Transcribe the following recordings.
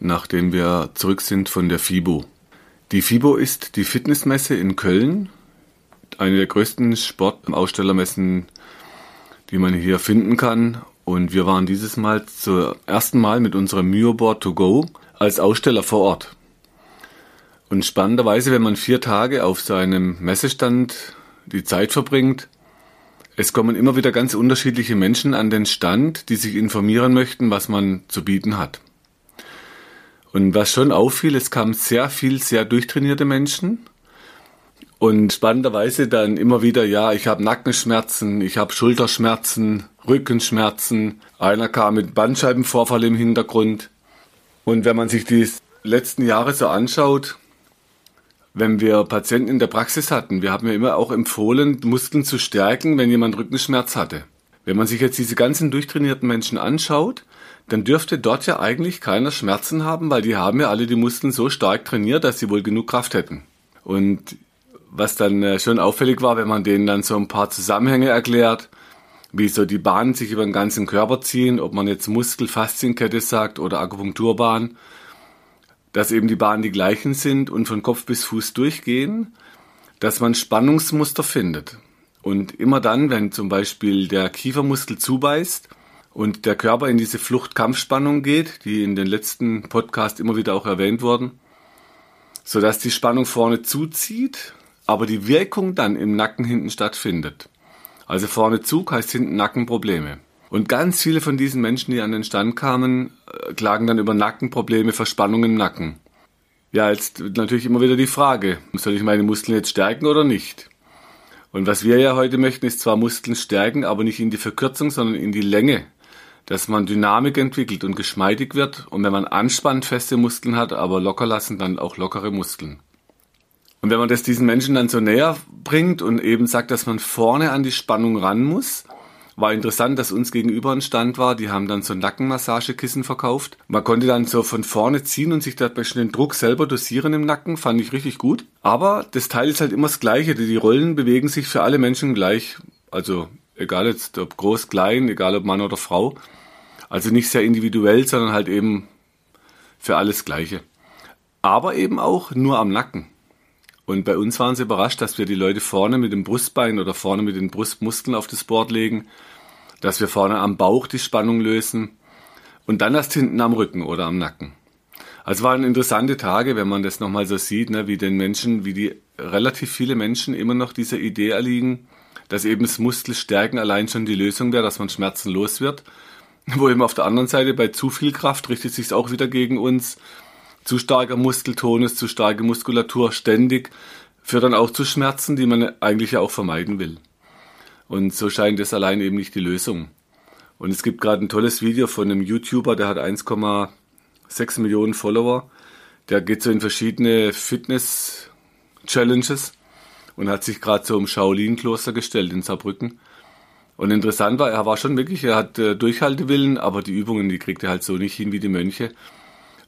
nachdem wir zurück sind von der FIBO. Die FIBO ist die Fitnessmesse in Köln, eine der größten Sportausstellermessen, die man hier finden kann. Und wir waren dieses Mal zum ersten Mal mit unserem Mioboard to go als Aussteller vor Ort. Und spannenderweise, wenn man vier Tage auf seinem Messestand die Zeit verbringt, es kommen immer wieder ganz unterschiedliche Menschen an den Stand, die sich informieren möchten, was man zu bieten hat. Und was schon auffiel, es kamen sehr viel, sehr durchtrainierte Menschen. Und spannenderweise dann immer wieder, ja, ich habe Nackenschmerzen, ich habe Schulterschmerzen, Rückenschmerzen. Einer kam mit Bandscheibenvorfall im Hintergrund. Und wenn man sich die letzten Jahre so anschaut, wenn wir Patienten in der Praxis hatten, wir haben ja immer auch empfohlen, Muskeln zu stärken, wenn jemand Rückenschmerz hatte. Wenn man sich jetzt diese ganzen durchtrainierten Menschen anschaut, dann dürfte dort ja eigentlich keiner Schmerzen haben, weil die haben ja alle die Muskeln so stark trainiert, dass sie wohl genug Kraft hätten. Und was dann äh, schon auffällig war, wenn man denen dann so ein paar Zusammenhänge erklärt, wie so die Bahnen sich über den ganzen Körper ziehen, ob man jetzt Muskel-Faszienkette sagt oder Akupunkturbahn, dass eben die Bahnen die gleichen sind und von Kopf bis Fuß durchgehen, dass man Spannungsmuster findet. Und immer dann, wenn zum Beispiel der Kiefermuskel zubeißt, und der Körper in diese Flucht-Kampfspannung geht, die in den letzten Podcast immer wieder auch erwähnt wurden, sodass die Spannung vorne zuzieht, aber die Wirkung dann im Nacken hinten stattfindet. Also vorne Zug heißt hinten Nackenprobleme. Und ganz viele von diesen Menschen, die an den Stand kamen, äh, klagen dann über Nackenprobleme, Verspannung im Nacken. Ja, jetzt natürlich immer wieder die Frage, soll ich meine Muskeln jetzt stärken oder nicht? Und was wir ja heute möchten, ist zwar Muskeln stärken, aber nicht in die Verkürzung, sondern in die Länge dass man Dynamik entwickelt und geschmeidig wird und wenn man anspannt, feste Muskeln hat, aber locker lassen, dann auch lockere Muskeln. Und wenn man das diesen Menschen dann so näher bringt und eben sagt, dass man vorne an die Spannung ran muss, war interessant, dass uns gegenüber ein Stand war, die haben dann so Nackenmassagekissen verkauft. Man konnte dann so von vorne ziehen und sich dabei schon den Druck selber dosieren im Nacken, fand ich richtig gut. Aber das Teil ist halt immer das gleiche, die Rollen bewegen sich für alle Menschen gleich. Also egal jetzt ob groß, klein, egal ob Mann oder Frau. Also nicht sehr individuell, sondern halt eben für alles Gleiche. Aber eben auch nur am Nacken. Und bei uns waren sie überrascht, dass wir die Leute vorne mit dem Brustbein oder vorne mit den Brustmuskeln auf das Board legen, dass wir vorne am Bauch die Spannung lösen und dann erst hinten am Rücken oder am Nacken. Also waren interessante Tage, wenn man das nochmal so sieht, ne, wie den Menschen, wie die relativ viele Menschen immer noch dieser Idee erliegen, dass eben das Muskelstärken allein schon die Lösung wäre, dass man Schmerzen los wird wo eben auf der anderen Seite bei zu viel Kraft richtet sich auch wieder gegen uns. Zu starker Muskeltonus, zu starke Muskulatur ständig führt dann auch zu Schmerzen, die man eigentlich ja auch vermeiden will. Und so scheint es allein eben nicht die Lösung. Und es gibt gerade ein tolles Video von einem YouTuber, der hat 1,6 Millionen Follower. Der geht so in verschiedene Fitness-Challenges und hat sich gerade so im Shaolin-Kloster gestellt in Saarbrücken und interessant war, er war schon wirklich, er hat äh, Durchhaltewillen, aber die Übungen, die kriegt er halt so nicht hin wie die Mönche.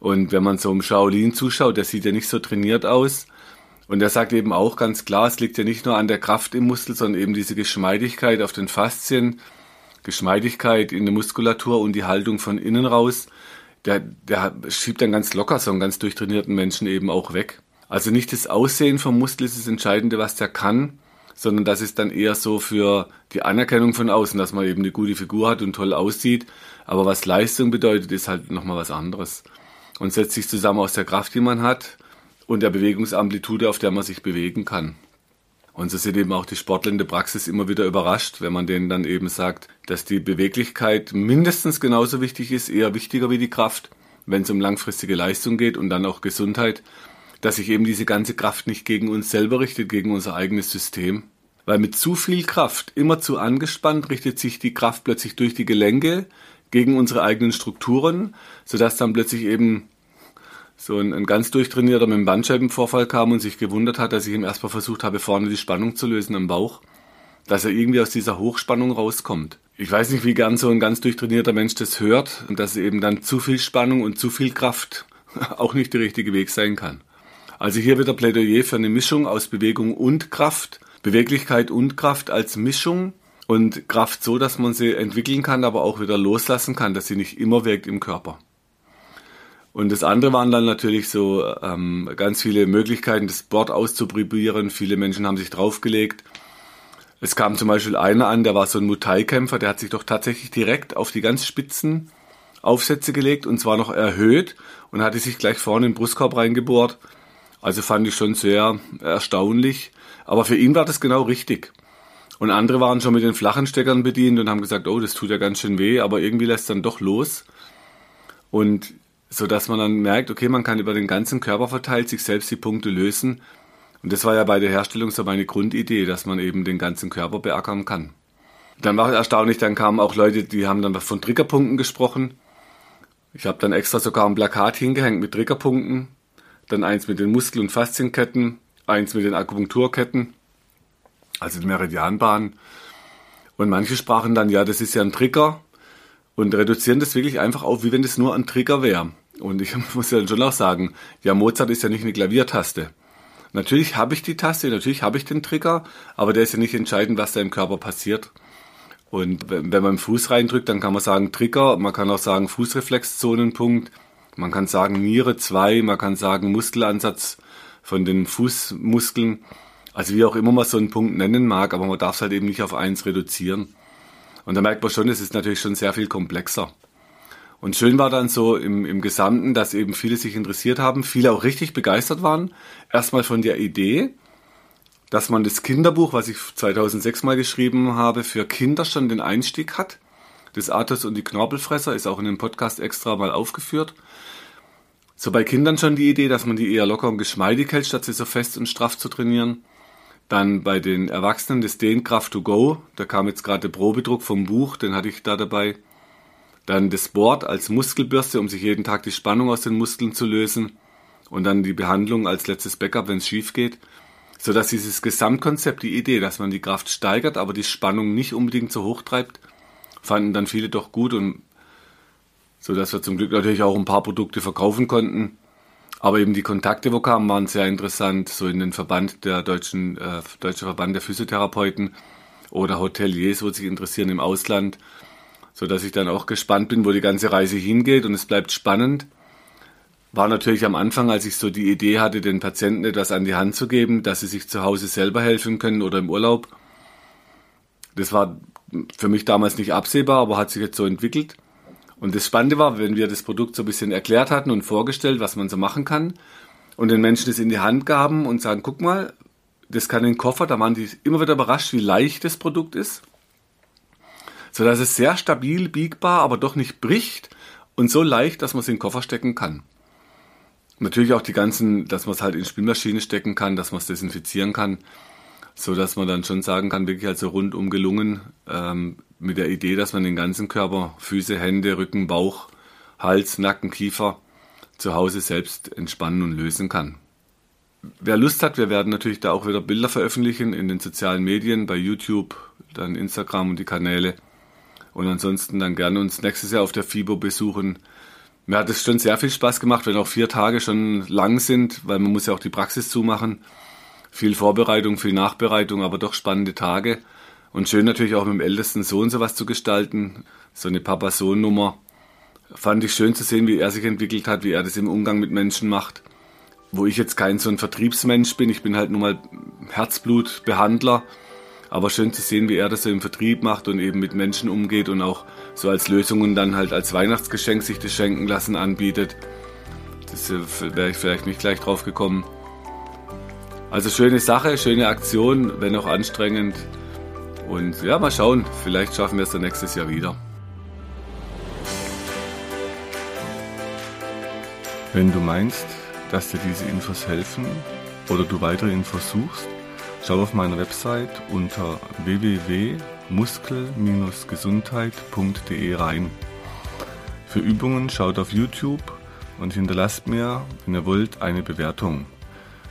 Und wenn man so im Shaolin zuschaut, der sieht ja nicht so trainiert aus. Und er sagt eben auch ganz klar, es liegt ja nicht nur an der Kraft im Muskel, sondern eben diese Geschmeidigkeit auf den Faszien, Geschmeidigkeit in der Muskulatur und die Haltung von innen raus. Der, der schiebt dann ganz locker so einen ganz durchtrainierten Menschen eben auch weg. Also nicht das Aussehen vom Muskel ist das Entscheidende, was der kann, sondern das ist dann eher so für die Anerkennung von außen, dass man eben eine gute Figur hat und toll aussieht. Aber was Leistung bedeutet, ist halt nochmal was anderes. Und setzt sich zusammen aus der Kraft, die man hat und der Bewegungsamplitude, auf der man sich bewegen kann. Und so sind eben auch die Sportler in der Praxis immer wieder überrascht, wenn man denen dann eben sagt, dass die Beweglichkeit mindestens genauso wichtig ist, eher wichtiger wie die Kraft, wenn es um langfristige Leistung geht und dann auch Gesundheit dass sich eben diese ganze Kraft nicht gegen uns selber richtet, gegen unser eigenes System. Weil mit zu viel Kraft, immer zu angespannt, richtet sich die Kraft plötzlich durch die Gelenke gegen unsere eigenen Strukturen, sodass dann plötzlich eben so ein, ein ganz durchtrainierter mit einem Bandscheibenvorfall kam und sich gewundert hat, dass ich ihm erstmal versucht habe, vorne die Spannung zu lösen im Bauch, dass er irgendwie aus dieser Hochspannung rauskommt. Ich weiß nicht, wie gern so ein ganz durchtrainierter Mensch das hört und dass eben dann zu viel Spannung und zu viel Kraft auch nicht der richtige Weg sein kann. Also hier wieder Plädoyer für eine Mischung aus Bewegung und Kraft, Beweglichkeit und Kraft als Mischung und Kraft so, dass man sie entwickeln kann, aber auch wieder loslassen kann, dass sie nicht immer wirkt im Körper. Und das andere waren dann natürlich so ähm, ganz viele Möglichkeiten, das Board auszuprobieren. Viele Menschen haben sich draufgelegt. Es kam zum Beispiel einer an, der war so ein Muay-Kämpfer, der hat sich doch tatsächlich direkt auf die ganz spitzen Aufsätze gelegt und zwar noch erhöht und hatte sich gleich vorne in den Brustkorb reingebohrt. Also fand ich schon sehr erstaunlich. Aber für ihn war das genau richtig. Und andere waren schon mit den flachen Steckern bedient und haben gesagt, oh, das tut ja ganz schön weh, aber irgendwie lässt dann doch los. Und so dass man dann merkt, okay, man kann über den ganzen Körper verteilt sich selbst die Punkte lösen. Und das war ja bei der Herstellung so meine Grundidee, dass man eben den ganzen Körper beackern kann. Dann war es erstaunlich, dann kamen auch Leute, die haben dann von Triggerpunkten gesprochen. Ich habe dann extra sogar ein Plakat hingehängt mit Triggerpunkten, dann eins mit den Muskel- und Faszienketten, eins mit den Akupunkturketten, also die Meridianbahn. Und manche sprachen dann, ja, das ist ja ein Trigger und reduzieren das wirklich einfach auf, wie wenn das nur ein Trigger wäre. Und ich muss ja dann schon auch sagen, ja, Mozart ist ja nicht eine Klaviertaste. Natürlich habe ich die Taste, natürlich habe ich den Trigger, aber der ist ja nicht entscheidend, was da im Körper passiert. Und wenn man den Fuß reindrückt, dann kann man sagen Trigger, man kann auch sagen Fußreflexzonenpunkt, man kann sagen Niere 2, man kann sagen Muskelansatz von den Fußmuskeln. Also wie auch immer man so einen Punkt nennen mag, aber man darf es halt eben nicht auf eins reduzieren. Und da merkt man schon, es ist natürlich schon sehr viel komplexer. Und schön war dann so im, im Gesamten, dass eben viele sich interessiert haben, viele auch richtig begeistert waren. Erstmal von der Idee, dass man das Kinderbuch, was ich 2006 mal geschrieben habe, für Kinder schon den Einstieg hat. Das Athos und die Knorpelfresser ist auch in dem Podcast extra mal aufgeführt. So bei Kindern schon die Idee, dass man die eher locker und geschmeidig hält, statt sie so fest und straff zu trainieren. Dann bei den Erwachsenen das Dehnkraft to go. Da kam jetzt gerade der Probedruck vom Buch, den hatte ich da dabei. Dann das Board als Muskelbürste, um sich jeden Tag die Spannung aus den Muskeln zu lösen. Und dann die Behandlung als letztes Backup, wenn es schief geht so dass dieses Gesamtkonzept, die Idee, dass man die Kraft steigert, aber die Spannung nicht unbedingt so hoch treibt, fanden dann viele doch gut und so dass wir zum Glück natürlich auch ein paar Produkte verkaufen konnten. Aber eben die Kontakte, wo kamen, waren sehr interessant, so in den Verband der deutschen, äh, Deutsche Verband der Physiotherapeuten oder Hoteliers, wo sich interessieren im Ausland, so dass ich dann auch gespannt bin, wo die ganze Reise hingeht und es bleibt spannend war natürlich am Anfang, als ich so die Idee hatte, den Patienten etwas an die Hand zu geben, dass sie sich zu Hause selber helfen können oder im Urlaub. Das war für mich damals nicht absehbar, aber hat sich jetzt so entwickelt. Und das Spannende war, wenn wir das Produkt so ein bisschen erklärt hatten und vorgestellt, was man so machen kann, und den Menschen das in die Hand gaben und sagen, guck mal, das kann in den Koffer, da waren die immer wieder überrascht, wie leicht das Produkt ist. So dass es sehr stabil, biegbar, aber doch nicht bricht und so leicht, dass man es in den Koffer stecken kann. Natürlich auch die ganzen, dass man es halt in Spülmaschine stecken kann, dass man es desinfizieren kann, so dass man dann schon sagen kann, wirklich also rundum gelungen, ähm, mit der Idee, dass man den ganzen Körper, Füße, Hände, Rücken, Bauch, Hals, Nacken, Kiefer zu Hause selbst entspannen und lösen kann. Wer Lust hat, wir werden natürlich da auch wieder Bilder veröffentlichen in den sozialen Medien, bei YouTube, dann Instagram und die Kanäle. Und ansonsten dann gerne uns nächstes Jahr auf der FIBO besuchen. Mir hat es schon sehr viel Spaß gemacht, wenn auch vier Tage schon lang sind, weil man muss ja auch die Praxis zumachen. Viel Vorbereitung, viel Nachbereitung, aber doch spannende Tage. Und schön natürlich auch mit dem ältesten Sohn sowas zu gestalten. So eine Papa-Sohn-Nummer. Fand ich schön zu sehen, wie er sich entwickelt hat, wie er das im Umgang mit Menschen macht. Wo ich jetzt kein so ein Vertriebsmensch bin, ich bin halt nur mal Herzblutbehandler. Aber schön zu sehen, wie er das so im Vertrieb macht und eben mit Menschen umgeht und auch so als Lösungen dann halt als Weihnachtsgeschenk sich das schenken lassen anbietet. Das wäre ich vielleicht nicht gleich drauf gekommen. Also schöne Sache, schöne Aktion, wenn auch anstrengend. Und ja, mal schauen, vielleicht schaffen wir es dann nächstes Jahr wieder. Wenn du meinst, dass dir diese Infos helfen oder du weitere Infos suchst, Schau auf meiner Website unter www.muskel-gesundheit.de rein. Für Übungen schaut auf YouTube und hinterlasst mir, wenn ihr wollt, eine Bewertung.